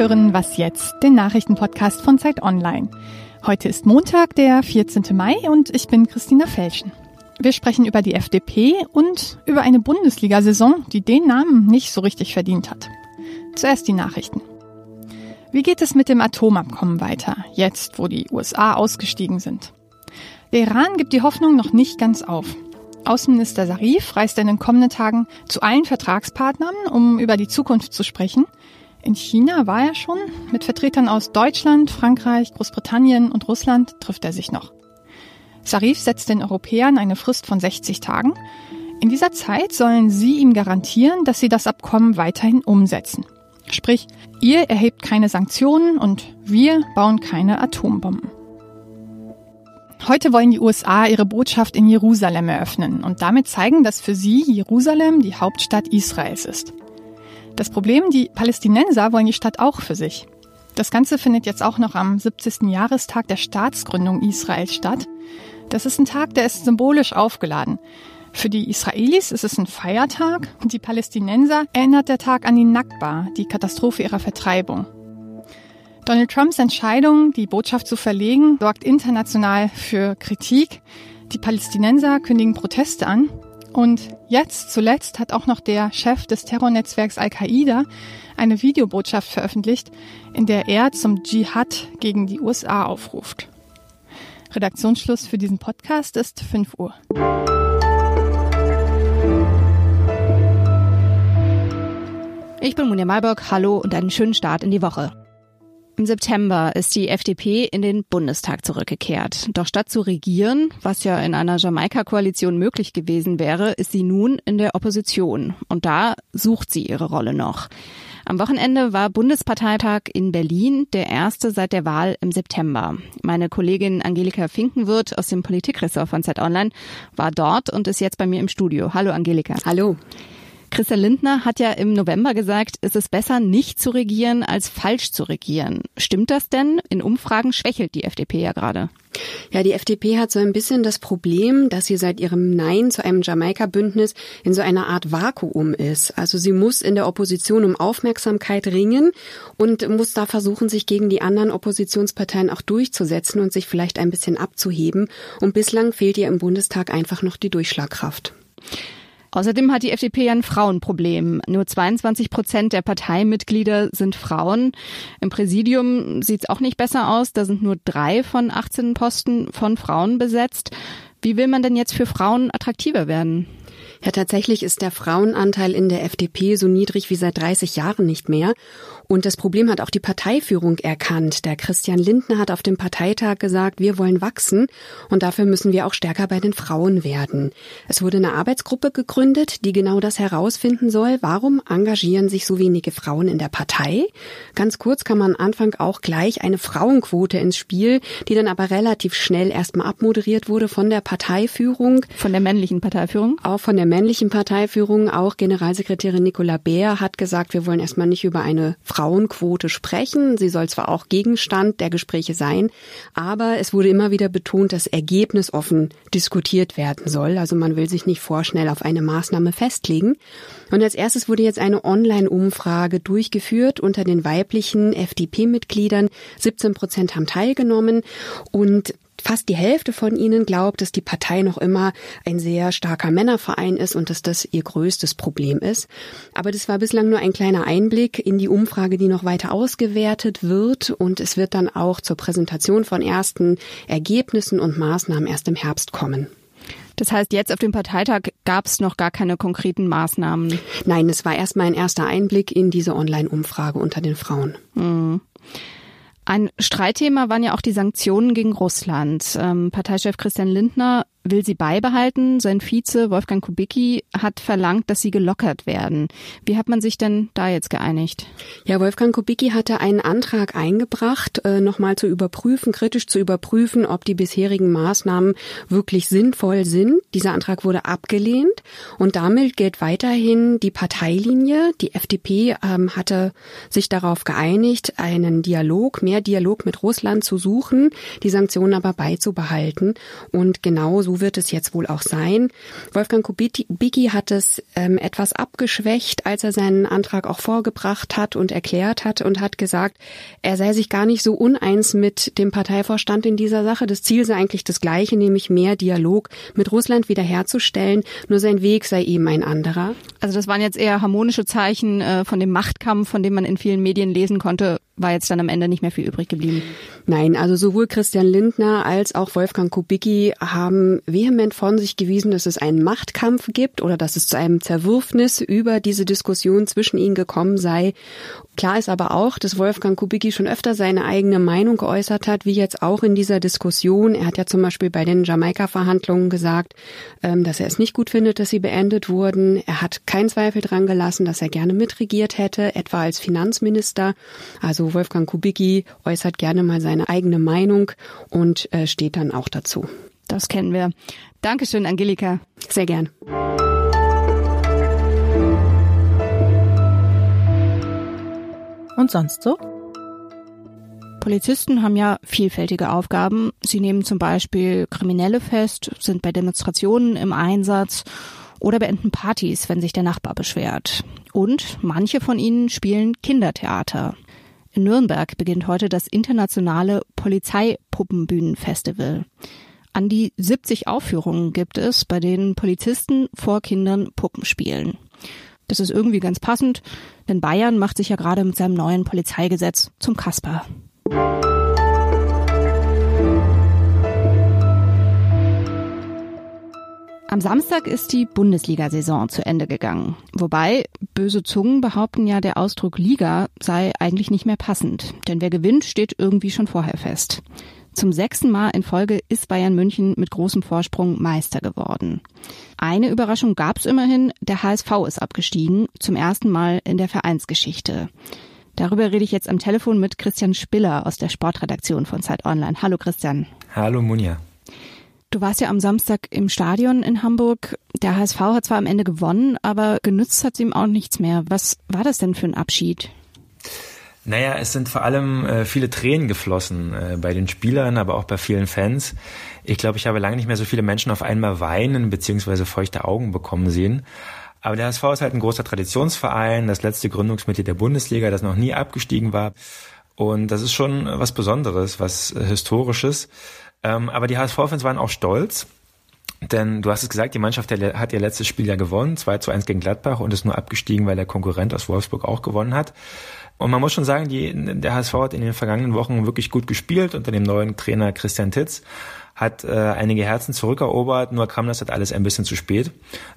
hören Was jetzt, den Nachrichtenpodcast von Zeit Online. Heute ist Montag, der 14. Mai und ich bin Christina Felschen. Wir sprechen über die FDP und über eine Bundesliga-Saison, die den Namen nicht so richtig verdient hat. Zuerst die Nachrichten. Wie geht es mit dem Atomabkommen weiter, jetzt wo die USA ausgestiegen sind? Der Iran gibt die Hoffnung noch nicht ganz auf. Außenminister Sarif reist in den kommenden Tagen zu allen Vertragspartnern, um über die Zukunft zu sprechen. In China war er schon. Mit Vertretern aus Deutschland, Frankreich, Großbritannien und Russland trifft er sich noch. Sarif setzt den Europäern eine Frist von 60 Tagen. In dieser Zeit sollen sie ihm garantieren, dass sie das Abkommen weiterhin umsetzen. Sprich, ihr erhebt keine Sanktionen und wir bauen keine Atombomben. Heute wollen die USA ihre Botschaft in Jerusalem eröffnen und damit zeigen, dass für sie Jerusalem die Hauptstadt Israels ist. Das Problem, die Palästinenser wollen die Stadt auch für sich. Das Ganze findet jetzt auch noch am 70. Jahrestag der Staatsgründung Israels statt. Das ist ein Tag, der ist symbolisch aufgeladen. Für die Israelis ist es ein Feiertag und die Palästinenser erinnert der Tag an die Nakba, die Katastrophe ihrer Vertreibung. Donald Trumps Entscheidung, die Botschaft zu verlegen, sorgt international für Kritik. Die Palästinenser kündigen Proteste an. Und jetzt zuletzt hat auch noch der Chef des Terrornetzwerks Al-Qaida eine Videobotschaft veröffentlicht, in der er zum Dschihad gegen die USA aufruft. Redaktionsschluss für diesen Podcast ist 5 Uhr. Ich bin Munja Malbock, hallo und einen schönen Start in die Woche. Im September ist die FDP in den Bundestag zurückgekehrt. Doch statt zu regieren, was ja in einer Jamaika-Koalition möglich gewesen wäre, ist sie nun in der Opposition. Und da sucht sie ihre Rolle noch. Am Wochenende war Bundesparteitag in Berlin, der erste seit der Wahl im September. Meine Kollegin Angelika Finkenwirth aus dem Politikressort von Zeit Online war dort und ist jetzt bei mir im Studio. Hallo Angelika. Hallo. Christian Lindner hat ja im November gesagt, es ist besser, nicht zu regieren, als falsch zu regieren. Stimmt das denn? In Umfragen schwächelt die FDP ja gerade. Ja, die FDP hat so ein bisschen das Problem, dass sie seit ihrem Nein zu einem Jamaika-Bündnis in so einer Art Vakuum ist. Also sie muss in der Opposition um Aufmerksamkeit ringen und muss da versuchen, sich gegen die anderen Oppositionsparteien auch durchzusetzen und sich vielleicht ein bisschen abzuheben. Und bislang fehlt ihr im Bundestag einfach noch die Durchschlagkraft. Außerdem hat die FDP ja ein Frauenproblem. Nur 22 Prozent der Parteimitglieder sind Frauen. Im Präsidium sieht es auch nicht besser aus. Da sind nur drei von 18 Posten von Frauen besetzt. Wie will man denn jetzt für Frauen attraktiver werden? Ja, tatsächlich ist der Frauenanteil in der FDP so niedrig wie seit 30 Jahren nicht mehr. Und das Problem hat auch die Parteiführung erkannt. Der Christian Lindner hat auf dem Parteitag gesagt, wir wollen wachsen und dafür müssen wir auch stärker bei den Frauen werden. Es wurde eine Arbeitsgruppe gegründet, die genau das herausfinden soll. Warum engagieren sich so wenige Frauen in der Partei? Ganz kurz kann man Anfang auch gleich eine Frauenquote ins Spiel, die dann aber relativ schnell erstmal abmoderiert wurde von der Parteiführung. Von der männlichen Parteiführung? Auch von der männlichen Parteiführung. Auch Generalsekretärin Nicola Beer hat gesagt, wir wollen erstmal nicht über eine Frauenquote sprechen. Sie soll zwar auch Gegenstand der Gespräche sein, aber es wurde immer wieder betont, dass Ergebnis offen diskutiert werden soll. Also man will sich nicht vorschnell auf eine Maßnahme festlegen. Und als erstes wurde jetzt eine Online-Umfrage durchgeführt unter den weiblichen FDP-Mitgliedern. 17 Prozent haben teilgenommen und Fast die Hälfte von ihnen glaubt, dass die Partei noch immer ein sehr starker Männerverein ist und dass das ihr größtes Problem ist. Aber das war bislang nur ein kleiner Einblick in die Umfrage, die noch weiter ausgewertet wird. Und es wird dann auch zur Präsentation von ersten Ergebnissen und Maßnahmen erst im Herbst kommen. Das heißt, jetzt auf dem Parteitag gab es noch gar keine konkreten Maßnahmen. Nein, es war erstmal ein erster Einblick in diese Online-Umfrage unter den Frauen. Mhm. Ein Streitthema waren ja auch die Sanktionen gegen Russland. Ähm, Parteichef Christian Lindner will sie beibehalten. Sein Vize Wolfgang Kubicki hat verlangt, dass sie gelockert werden. Wie hat man sich denn da jetzt geeinigt? Ja, Wolfgang Kubicki hatte einen Antrag eingebracht, äh, nochmal zu überprüfen, kritisch zu überprüfen, ob die bisherigen Maßnahmen wirklich sinnvoll sind. Dieser Antrag wurde abgelehnt und damit gilt weiterhin die Parteilinie. Die FDP ähm, hatte sich darauf geeinigt, einen Dialog, mehr Dialog mit Russland zu suchen, die Sanktionen aber beizubehalten. Und genauso so wird es jetzt wohl auch sein. Wolfgang Kubicki hat es ähm, etwas abgeschwächt, als er seinen Antrag auch vorgebracht hat und erklärt hat und hat gesagt, er sei sich gar nicht so uneins mit dem Parteivorstand in dieser Sache. Das Ziel sei eigentlich das gleiche, nämlich mehr Dialog mit Russland wiederherzustellen. Nur sein Weg sei eben ein anderer. Also das waren jetzt eher harmonische Zeichen äh, von dem Machtkampf, von dem man in vielen Medien lesen konnte, war jetzt dann am Ende nicht mehr viel übrig geblieben. Nein, also sowohl Christian Lindner als auch Wolfgang Kubicki haben vehement von sich gewiesen, dass es einen Machtkampf gibt oder dass es zu einem Zerwürfnis über diese Diskussion zwischen ihnen gekommen sei. Klar ist aber auch, dass Wolfgang Kubicki schon öfter seine eigene Meinung geäußert hat, wie jetzt auch in dieser Diskussion. Er hat ja zum Beispiel bei den Jamaika-Verhandlungen gesagt, ähm, dass er es nicht gut findet, dass sie beendet wurden. Er hat keinen Zweifel dran gelassen, dass er gerne mitregiert hätte, etwa als Finanzminister. Also Wolfgang Kubicki äußert gerne mal seine eigene Meinung und äh, steht dann auch dazu. Das kennen wir. Dankeschön, Angelika. Sehr gern. Und sonst so? Polizisten haben ja vielfältige Aufgaben. Sie nehmen zum Beispiel Kriminelle fest, sind bei Demonstrationen im Einsatz oder beenden Partys, wenn sich der Nachbar beschwert. Und manche von ihnen spielen Kindertheater. In Nürnberg beginnt heute das internationale Polizeipuppenbühnenfestival. An die 70 Aufführungen gibt es, bei denen Polizisten vor Kindern Puppen spielen. Das ist irgendwie ganz passend, denn Bayern macht sich ja gerade mit seinem neuen Polizeigesetz zum Kasper. Am Samstag ist die Bundesliga-Saison zu Ende gegangen. Wobei böse Zungen behaupten ja, der Ausdruck Liga sei eigentlich nicht mehr passend. Denn wer gewinnt, steht irgendwie schon vorher fest. Zum sechsten Mal in Folge ist Bayern München mit großem Vorsprung Meister geworden. Eine Überraschung gab es immerhin, der HSV ist abgestiegen, zum ersten Mal in der Vereinsgeschichte. Darüber rede ich jetzt am Telefon mit Christian Spiller aus der Sportredaktion von Zeit Online. Hallo Christian. Hallo Munja. Du warst ja am Samstag im Stadion in Hamburg. Der HSV hat zwar am Ende gewonnen, aber genützt hat es ihm auch nichts mehr. Was war das denn für ein Abschied? Naja, es sind vor allem äh, viele Tränen geflossen äh, bei den Spielern, aber auch bei vielen Fans. Ich glaube, ich habe lange nicht mehr so viele Menschen auf einmal weinen bzw. feuchte Augen bekommen sehen. Aber der HSV ist halt ein großer Traditionsverein, das letzte Gründungsmitglied der Bundesliga, das noch nie abgestiegen war. Und das ist schon was Besonderes, was äh, Historisches. Ähm, aber die HSV-Fans waren auch stolz. Denn du hast es gesagt, die Mannschaft hat ihr letztes Spiel ja gewonnen, 2 zu 1 gegen Gladbach und ist nur abgestiegen, weil der Konkurrent aus Wolfsburg auch gewonnen hat. Und man muss schon sagen, die, der HSV hat in den vergangenen Wochen wirklich gut gespielt unter dem neuen Trainer Christian Titz hat äh, einige Herzen zurückerobert, nur kam das halt alles ein bisschen zu spät.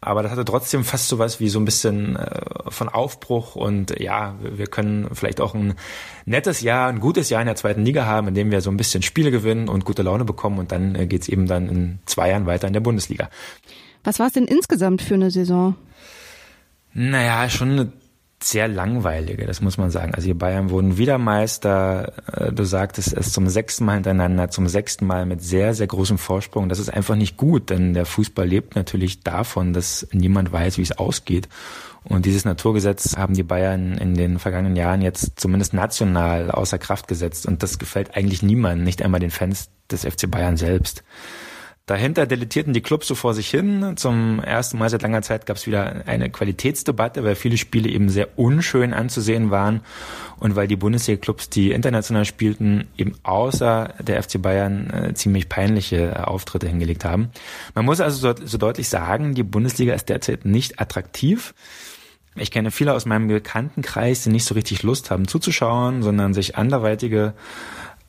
Aber das hatte trotzdem fast so was wie so ein bisschen äh, von Aufbruch und ja, wir können vielleicht auch ein nettes Jahr, ein gutes Jahr in der zweiten Liga haben, in dem wir so ein bisschen Spiele gewinnen und gute Laune bekommen und dann äh, geht's eben dann in zwei Jahren weiter in der Bundesliga. Was war es denn insgesamt für eine Saison? Naja, schon eine sehr langweilige, das muss man sagen. Also die Bayern wurden wieder Meister. Äh, du sagtest es zum sechsten Mal hintereinander, zum sechsten Mal mit sehr, sehr großem Vorsprung. Das ist einfach nicht gut, denn der Fußball lebt natürlich davon, dass niemand weiß, wie es ausgeht. Und dieses Naturgesetz haben die Bayern in den vergangenen Jahren jetzt zumindest national außer Kraft gesetzt. Und das gefällt eigentlich niemandem, nicht einmal den Fans des FC Bayern selbst. Dahinter deletierten die Clubs so vor sich hin. Zum ersten Mal seit langer Zeit gab es wieder eine Qualitätsdebatte, weil viele Spiele eben sehr unschön anzusehen waren und weil die Bundesliga-Clubs, die international spielten, eben außer der FC Bayern äh, ziemlich peinliche äh, Auftritte hingelegt haben. Man muss also so, so deutlich sagen, die Bundesliga ist derzeit nicht attraktiv. Ich kenne viele aus meinem Bekanntenkreis, die nicht so richtig Lust haben zuzuschauen, sondern sich anderweitige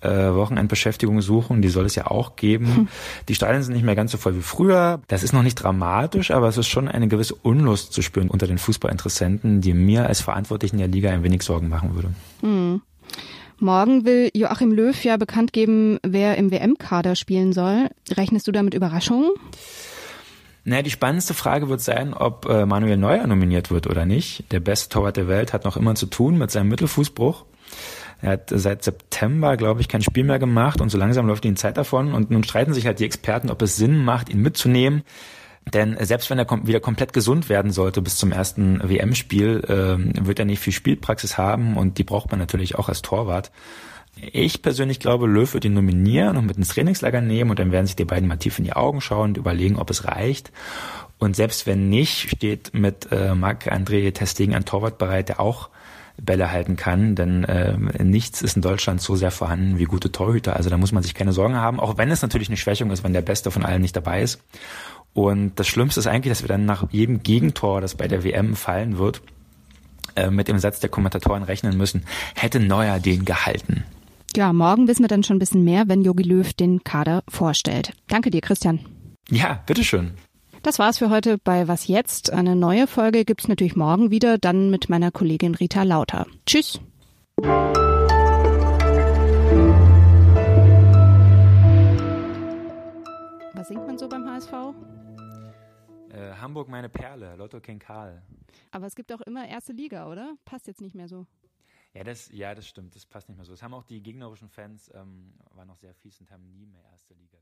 äh, Wochenendbeschäftigung suchen. Die soll es ja auch geben. Hm. Die Stadien sind nicht mehr ganz so voll wie früher. Das ist noch nicht dramatisch, aber es ist schon eine gewisse Unlust zu spüren unter den Fußballinteressenten, die mir als Verantwortlichen der Liga ein wenig Sorgen machen würde. Hm. Morgen will Joachim Löw ja bekannt geben, wer im WM-Kader spielen soll. Rechnest du damit Überraschungen? Naja, die spannendste Frage wird sein, ob äh, Manuel Neuer nominiert wird oder nicht. Der beste Torwart der Welt hat noch immer zu tun mit seinem Mittelfußbruch. Er hat seit September, glaube ich, kein Spiel mehr gemacht und so langsam läuft ihm Zeit davon. Und nun streiten sich halt die Experten, ob es Sinn macht, ihn mitzunehmen. Denn selbst wenn er wieder komplett gesund werden sollte bis zum ersten WM-Spiel, äh, wird er nicht viel Spielpraxis haben und die braucht man natürlich auch als Torwart. Ich persönlich glaube, Löw wird ihn nominieren und mit ins Trainingslager nehmen und dann werden sich die beiden mal tief in die Augen schauen und überlegen, ob es reicht. Und selbst wenn nicht, steht mit äh, Marc-André Testegen ein Torwart bereit, der auch Bälle halten kann, denn äh, nichts ist in Deutschland so sehr vorhanden wie gute Torhüter. Also da muss man sich keine Sorgen haben, auch wenn es natürlich eine Schwächung ist, wenn der Beste von allen nicht dabei ist. Und das Schlimmste ist eigentlich, dass wir dann nach jedem Gegentor, das bei der WM fallen wird, äh, mit dem Satz der Kommentatoren rechnen müssen, hätte Neuer den gehalten. Ja, morgen wissen wir dann schon ein bisschen mehr, wenn Jogi Löw den Kader vorstellt. Danke dir, Christian. Ja, bitteschön. Das war's für heute bei Was jetzt? Eine neue Folge gibt's natürlich morgen wieder, dann mit meiner Kollegin Rita Lauter. Tschüss. Was singt man so beim HSV? Äh, Hamburg meine Perle, Lotto King Karl. Aber es gibt auch immer erste Liga, oder? Passt jetzt nicht mehr so. Ja, das, ja, das stimmt, das passt nicht mehr so. Das haben auch die gegnerischen Fans, ähm, waren noch sehr fies und haben nie mehr erste Liga